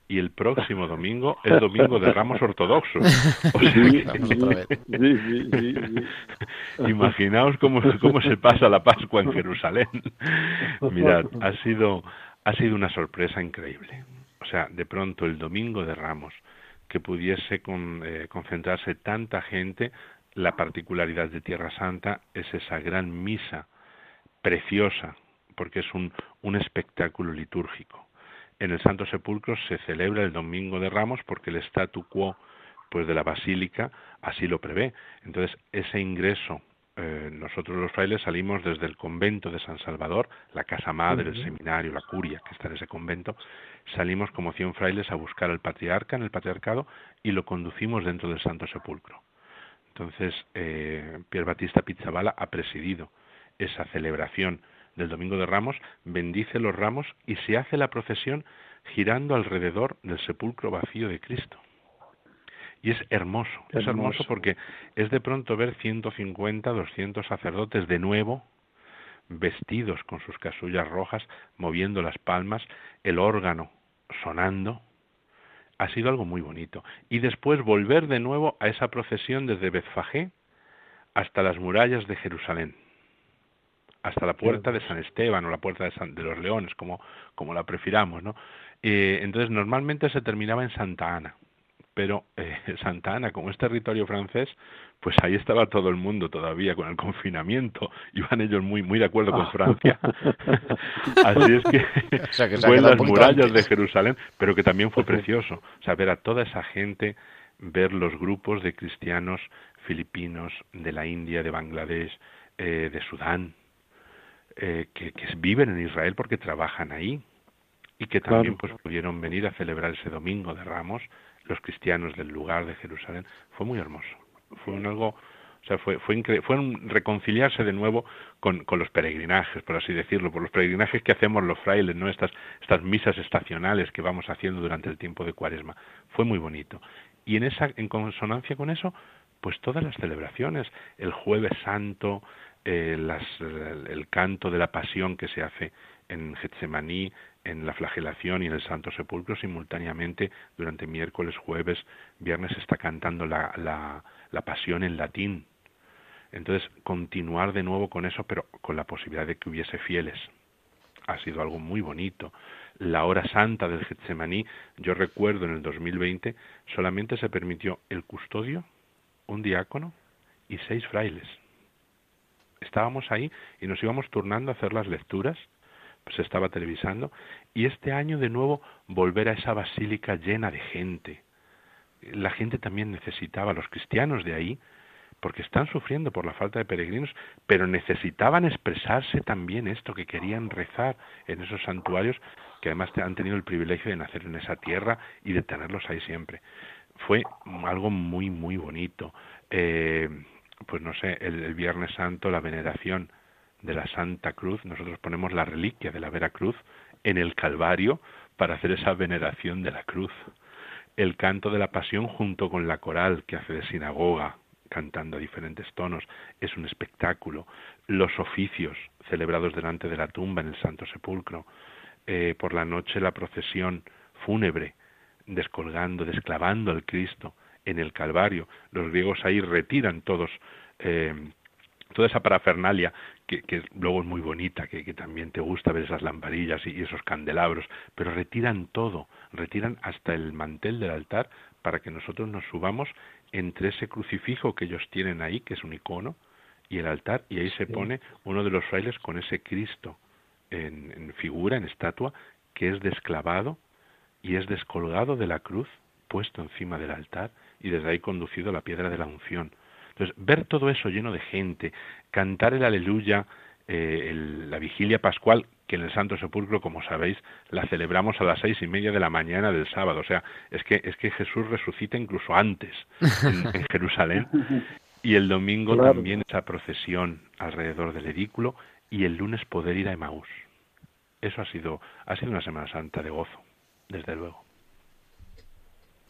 y el próximo domingo es domingo de Ramos Ortodoxos. Imaginaos cómo, cómo se pasa la Pascua en Jerusalén. Mirad, ha sido ha sido una sorpresa increíble. O sea, de pronto el domingo de Ramos, que pudiese eh, concentrarse tanta gente, la particularidad de Tierra Santa es esa gran misa preciosa, porque es un, un espectáculo litúrgico. En el Santo Sepulcro se celebra el Domingo de Ramos porque el statu quo pues de la basílica así lo prevé. Entonces, ese ingreso eh, nosotros los frailes salimos desde el convento de San Salvador, la casa madre, el seminario, la curia que está en ese convento, salimos como cien frailes a buscar al patriarca en el patriarcado y lo conducimos dentro del Santo Sepulcro. Entonces, eh, Pier Batista Pizzabala ha presidido esa celebración del Domingo de Ramos, bendice los ramos y se hace la procesión girando alrededor del sepulcro vacío de Cristo. Y es hermoso, es hermoso porque es de pronto ver 150, 200 sacerdotes de nuevo vestidos con sus casullas rojas, moviendo las palmas, el órgano sonando, ha sido algo muy bonito. Y después volver de nuevo a esa procesión desde Betfagé hasta las murallas de Jerusalén, hasta la puerta de San Esteban o la puerta de, de los Leones, como, como la prefiramos, ¿no? Eh, entonces normalmente se terminaba en Santa Ana, pero eh, Santa Ana, como es territorio francés, pues ahí estaba todo el mundo todavía con el confinamiento, iban ellos muy muy de acuerdo con Francia. Así es que, fue en las murallas de Jerusalén, pero que también fue precioso, o sea, ver a toda esa gente, ver los grupos de cristianos filipinos, de la India, de Bangladesh, eh, de Sudán, eh, que, que, viven en Israel porque trabajan ahí y que también pues pudieron venir a celebrar ese domingo de Ramos los cristianos del lugar de Jerusalén fue muy hermoso. Fue un algo o sea fue fue, fue un reconciliarse de nuevo con, con los peregrinajes por así decirlo por los peregrinajes que hacemos los frailes no estas estas misas estacionales que vamos haciendo durante el tiempo de Cuaresma. Fue muy bonito. Y en esa en consonancia con eso pues todas las celebraciones el jueves santo eh, las, el canto de la pasión que se hace en Getsemaní, en la flagelación y en el Santo Sepulcro simultáneamente durante miércoles, jueves, viernes está cantando la, la, la pasión en latín. Entonces, continuar de nuevo con eso, pero con la posibilidad de que hubiese fieles. Ha sido algo muy bonito. La hora santa del Getsemaní, yo recuerdo en el 2020, solamente se permitió el custodio, un diácono y seis frailes. Estábamos ahí y nos íbamos turnando a hacer las lecturas se estaba televisando, y este año de nuevo volver a esa basílica llena de gente. La gente también necesitaba, los cristianos de ahí, porque están sufriendo por la falta de peregrinos, pero necesitaban expresarse también esto, que querían rezar en esos santuarios, que además han tenido el privilegio de nacer en esa tierra y de tenerlos ahí siempre. Fue algo muy, muy bonito. Eh, pues no sé, el Viernes Santo, la veneración de la Santa Cruz, nosotros ponemos la reliquia de la Vera Cruz en el Calvario para hacer esa veneración de la cruz. El canto de la pasión junto con la coral que hace de sinagoga, cantando a diferentes tonos, es un espectáculo. Los oficios celebrados delante de la tumba en el Santo Sepulcro. Eh, por la noche la procesión fúnebre, descolgando, desclavando al Cristo en el Calvario. Los griegos ahí retiran todos eh, toda esa parafernalia que, que, luego es muy bonita, que, que, también te gusta ver esas lamparillas y, esos candelabros, pero retiran todo, retiran hasta el mantel del altar para que nosotros nos subamos entre ese crucifijo que ellos tienen ahí, que es un icono, y el altar, y ahí se pone uno de los frailes con ese Cristo en, en figura, en estatua, que es desclavado y es descolgado de la cruz, puesto encima del altar, y desde ahí conducido a la piedra de la unción. Entonces, ver todo eso lleno de gente, cantar el aleluya, eh, la vigilia pascual, que en el Santo Sepulcro, como sabéis, la celebramos a las seis y media de la mañana del sábado. O sea, es que, es que Jesús resucita incluso antes en, Jerusalén. Y el domingo también esa procesión alrededor del edículo y el lunes poder ir a Emaús. Eso ha sido, ha sido una Semana Santa de gozo, desde luego.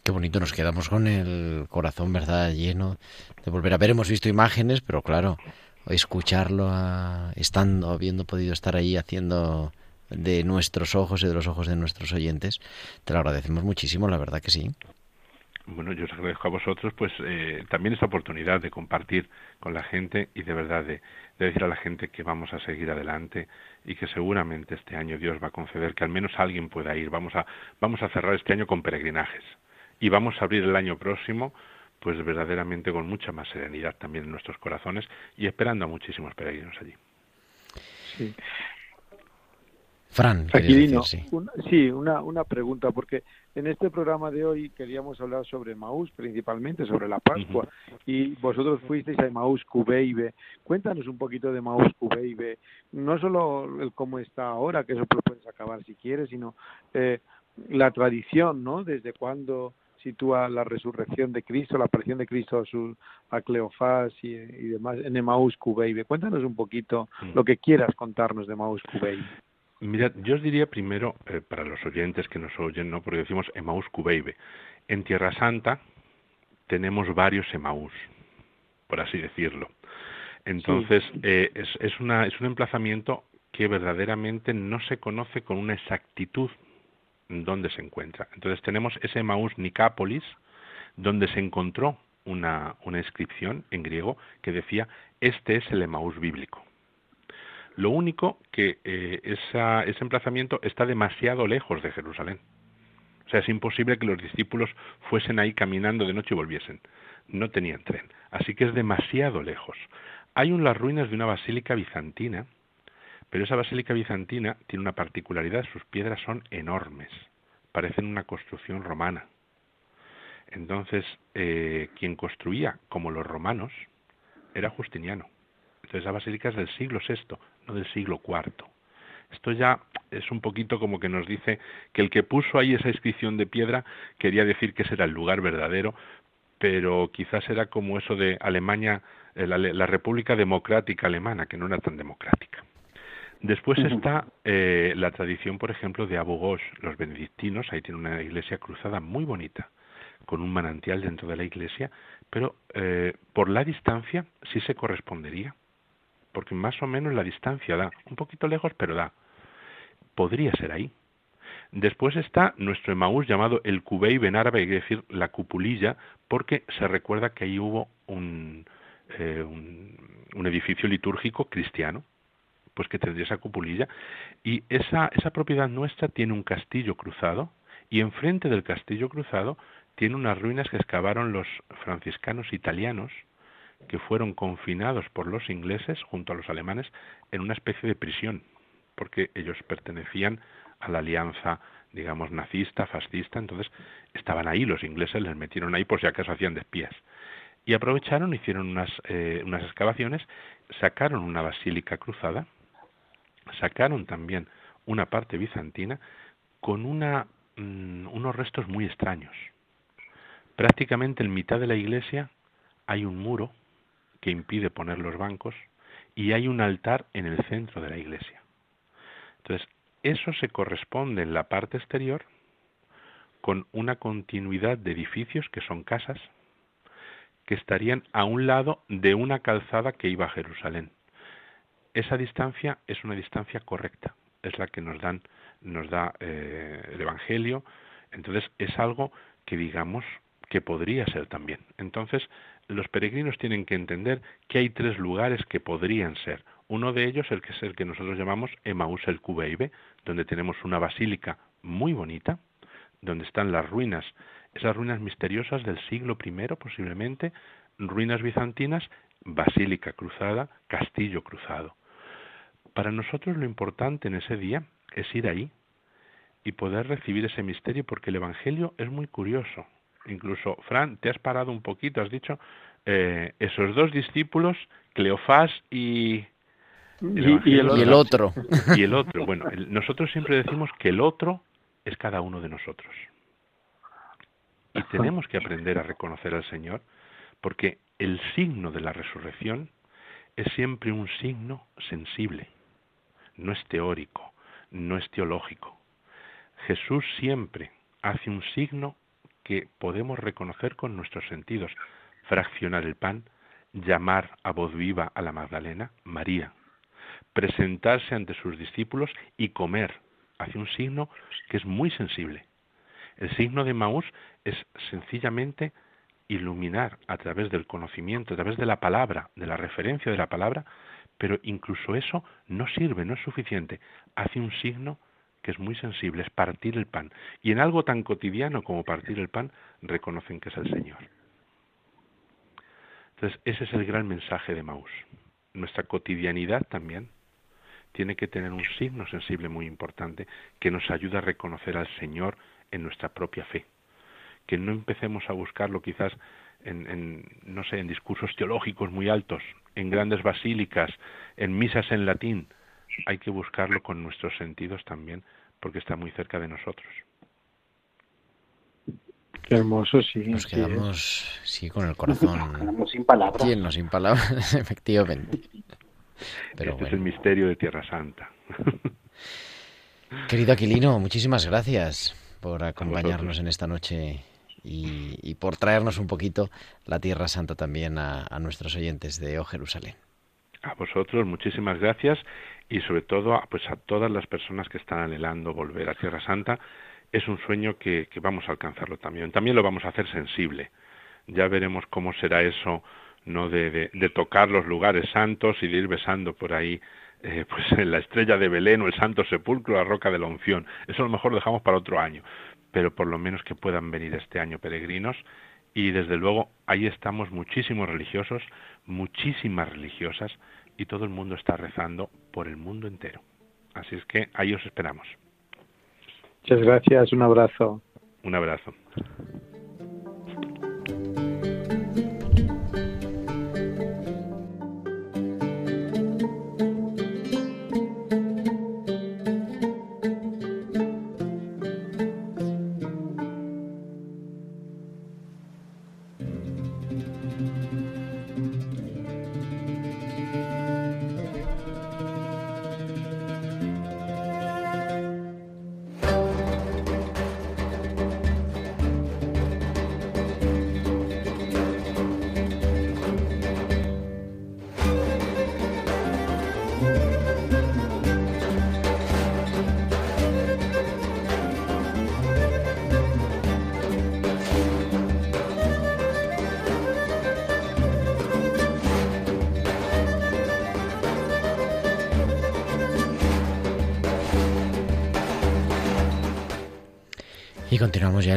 Qué bonito, nos quedamos con el corazón, ¿verdad?, lleno de volver a ver. Hemos visto imágenes, pero claro, escucharlo estando, habiendo podido estar ahí haciendo de nuestros ojos y de los ojos de nuestros oyentes, te lo agradecemos muchísimo, la verdad que sí. Bueno, yo os agradezco a vosotros pues eh, también esta oportunidad de compartir con la gente y de verdad de, de, decir a la gente que vamos a seguir adelante y que seguramente este año Dios va a conceder que al menos alguien pueda ir. Vamos a, vamos a cerrar este año con peregrinajes y vamos a abrir el año próximo pues verdaderamente con mucha más serenidad también en nuestros corazones y esperando a muchísimos peregrinos allí. Sí. Fran, Aquilino, sí, una, sí una, una pregunta, porque en este programa de hoy queríamos hablar sobre Maús, principalmente sobre la Pascua, uh -huh. y vosotros fuisteis a Maús Cubeibe. Cuéntanos un poquito de Maús Cubeibe, no solo el cómo está ahora, que eso lo puedes acabar si quieres, sino eh, la tradición, ¿no? Desde cuándo sitúa la resurrección de Cristo, la aparición de Cristo a, su, a Cleofás y, y demás en Emaús Cubeibe. Cuéntanos un poquito mm. lo que quieras contarnos de Emaús Cubeibe. Mira, yo os diría primero, eh, para los oyentes que nos oyen, ¿no? porque decimos Emaús Cubeibe. En Tierra Santa tenemos varios Emaús, por así decirlo. Entonces, eh, es, es, una, es un emplazamiento que verdaderamente no se conoce con una exactitud dónde se encuentra. Entonces tenemos ese Maús Nicápolis, donde se encontró una, inscripción en griego que decía, este es el Emaús bíblico. Lo único que eh, ese emplazamiento está demasiado lejos de Jerusalén. O sea, es imposible que los discípulos fuesen ahí caminando de noche y volviesen. No tenían tren. Así que es demasiado lejos. Hay en las ruinas de una basílica bizantina, pero esa basílica bizantina tiene una particularidad, sus piedras son enormes, parecen una construcción romana. Entonces, eh, quien construía como los romanos era Justiniano. Entonces, esa basílica es del siglo VI, no del siglo IV. Esto ya es un poquito como que nos dice que el que puso ahí esa inscripción de piedra quería decir que ese era el lugar verdadero, pero quizás era como eso de Alemania, eh, la, República Democrática Alemana, que no era tan democrática. Después está eh, la tradición, por ejemplo, de Abu Ghosh, los benedictinos, ahí tiene una iglesia cruzada muy bonita, con un manantial dentro de la iglesia, pero eh, por la distancia sí se correspondería porque más o menos la distancia da, un poquito lejos, pero da. Podría ser ahí. Después está nuestro Emaús llamado el Cubey Ben Árabe, es decir, la cupulilla, porque se recuerda que ahí hubo un, eh, un, edificio litúrgico cristiano, pues que tendría esa cupulilla, y esa, esa propiedad nuestra tiene un castillo cruzado, y enfrente del castillo cruzado tiene unas ruinas que excavaron los franciscanos italianos, que fueron confinados por los ingleses junto a los alemanes en una especie de prisión, porque ellos pertenecían a la alianza, digamos, nazista, fascista, entonces estaban ahí, los ingleses les metieron ahí por si acaso hacían de espías. Y aprovecharon, hicieron unas, eh, unas excavaciones, sacaron una basílica cruzada, sacaron también una parte bizantina con una, mm, unos restos muy extraños. Prácticamente en mitad de la iglesia hay un muro que impide poner los bancos y hay un altar en el centro de la iglesia. Entonces, eso se corresponde en la parte exterior con una continuidad de edificios que son casas que estarían a un lado de una calzada que iba a Jerusalén. Esa distancia es una distancia correcta, es la que nos dan nos da eh, el Evangelio. Entonces es algo que digamos que podría ser también. Entonces los peregrinos tienen que entender que hay tres lugares que podrían ser. Uno de ellos el que es el que nosotros llamamos Emaús el Cubeibe, donde tenemos una basílica muy bonita, donde están las ruinas, esas ruinas misteriosas del siglo I posiblemente, ruinas bizantinas, basílica cruzada, castillo cruzado. Para nosotros lo importante en ese día es ir ahí y poder recibir ese misterio porque el Evangelio es muy curioso incluso, Fran, te has parado un poquito, has dicho, eh, esos dos discípulos, Cleofás y... y, el, otro. Y el otro. Bueno, nosotros siempre decimos que el otro es cada uno de nosotros. Y tenemos que aprender a reconocer al Señor, porque el signo de la resurrección es siempre un signo sensible, no es teórico, no es teológico. Jesús siempre hace un signo que podemos reconocer con nuestros sentidos. Fraccionar el pan, llamar a voz viva a la Magdalena, María, presentarse ante sus discípulos y comer, hace un signo que es muy sensible. El signo de Maús es sencillamente iluminar a través del conocimiento, a través de la palabra, de la referencia de la palabra, pero incluso eso no sirve, no es suficiente. Hace un signo que es muy sensible, es partir el pan. Y en algo tan cotidiano como partir el pan, reconocen que es el Señor. Entonces, ese es el gran mensaje de Maús. Nuestra cotidianidad también tiene que tener un signo sensible muy importante que nos ayuda a reconocer al Señor en nuestra propia fe. Que no empecemos a buscarlo quizás en, en, no sé, en discursos teológicos muy altos, en grandes basílicas, en misas en latín, hay que buscarlo con nuestros sentidos también, porque está muy cerca de nosotros. Qué hermoso, sí. Nos quedamos, sí, con el corazón. Nos quedamos sin palabras. Llenos, sin palabras, efectivamente. Pero este es el misterio de Tierra Santa. Querido Aquilino, muchísimas gracias por acompañarnos en esta noche y, por traernos un poquito la Tierra Santa también a, nuestros oyentes de O Jerusalén. A vosotros, muchísimas gracias y sobre todo pues a todas las personas que están anhelando volver a Tierra Santa. Es un sueño que, que vamos a alcanzarlo también. También lo vamos a hacer sensible. Ya veremos cómo será eso, no de, de, tocar los lugares santos y de ir besando por ahí eh, pues en la estrella de Belén o el Santo Sepulcro, la roca de la unción. Eso a lo mejor lo dejamos para otro año, pero por lo menos que puedan venir este año peregrinos y desde luego ahí estamos muchísimos religiosos, muchísimas religiosas y todo el mundo está rezando por el mundo entero. Así es que ahí os esperamos. Muchas gracias, un abrazo. Un abrazo.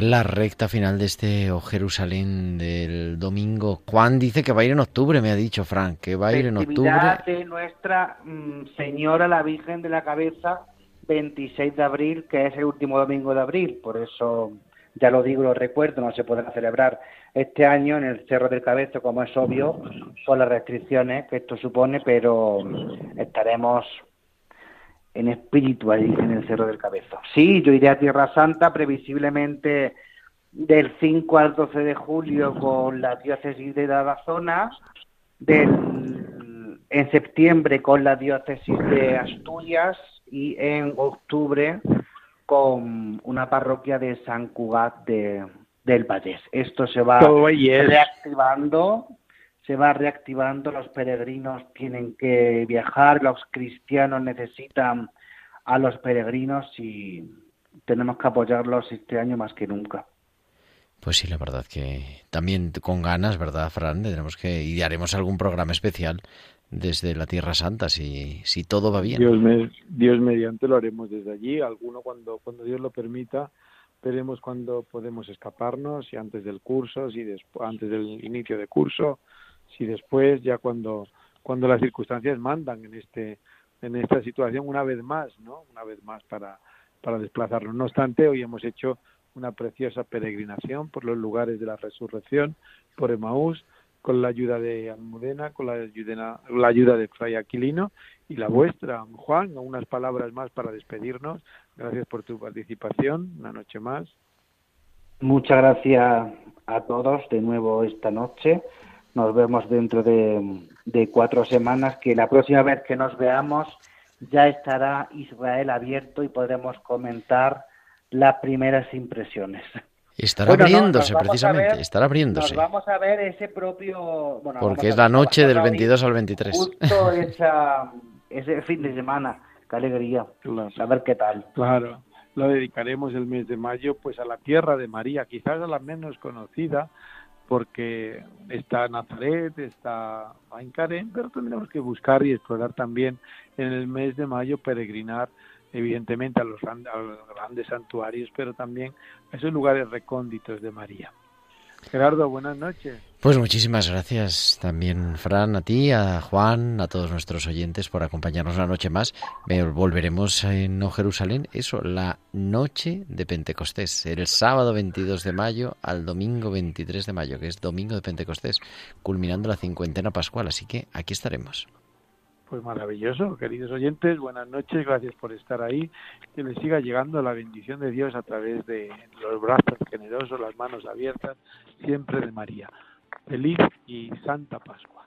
La recta final de este o Jerusalén del domingo. Juan dice que va a ir en octubre, me ha dicho Frank, que va a ir en octubre. de nuestra mm, Señora la Virgen de la Cabeza, 26 de abril, que es el último domingo de abril. Por eso, ya lo digo, lo recuerdo, no se podrá celebrar este año en el Cerro del Cabezo, como es obvio, por las restricciones que esto supone, pero estaremos en espíritu ahí en el Cerro del Cabezo. Sí, yo iré a Tierra Santa previsiblemente del 5 al 12 de julio con la diócesis de zona del, en septiembre con la diócesis de Asturias y en octubre con una parroquia de San Cugat de, del Vallés. Esto se va reactivando se va reactivando, los peregrinos tienen que viajar, los cristianos necesitan a los peregrinos y tenemos que apoyarlos este año más que nunca. Pues sí, la verdad que también con ganas, ¿verdad, Fran? Tenemos que y haremos algún programa especial desde la Tierra Santa si, si todo va bien. Dios, Dios mediante lo haremos desde allí, alguno cuando cuando Dios lo permita, veremos cuándo podemos escaparnos, si antes del curso, si después, antes del inicio de curso, si después ya cuando cuando las circunstancias mandan en este en esta situación una vez más, ¿no? Una vez más para para desplazarnos. No obstante, hoy hemos hecho una preciosa peregrinación por los lugares de la resurrección, por Emaús, con la ayuda de Almudena, con la ayuda, la ayuda de Fray Aquilino y la vuestra, Juan, unas palabras más para despedirnos. Gracias por tu participación, una noche más. Muchas gracias a todos de nuevo esta noche nos vemos dentro de, cuatro semanas, que la próxima vez que nos veamos ya estará Israel abierto y podremos comentar las primeras impresiones. Estará abriéndose, precisamente, estará abriéndose. Nos vamos a ver ese propio... Porque es la noche del 22 al 23. Justo ese fin de semana, qué alegría. A ver qué tal. Claro, lo dedicaremos el mes de mayo pues a la tierra de María, quizás a la menos conocida, porque está Nazaret, está Aincarén, pero tendremos que buscar y explorar también en el mes de mayo, peregrinar evidentemente a los grandes santuarios, pero también a esos lugares recónditos de María. Gerardo, buenas noches. Pues muchísimas gracias también, Fran, a ti, a Juan, a todos nuestros oyentes por acompañarnos una noche más. Volveremos en No Jerusalén, eso, la noche de Pentecostés, el sábado 22 de mayo al domingo 23 de mayo, que es domingo de Pentecostés, culminando la cincuentena pascual. Así que aquí estaremos. Pues maravilloso, queridos oyentes, buenas noches, gracias por estar ahí, que les siga llegando la bendición de Dios a través de los brazos generosos, las manos abiertas, siempre de María. Feliz y Santa Pascua.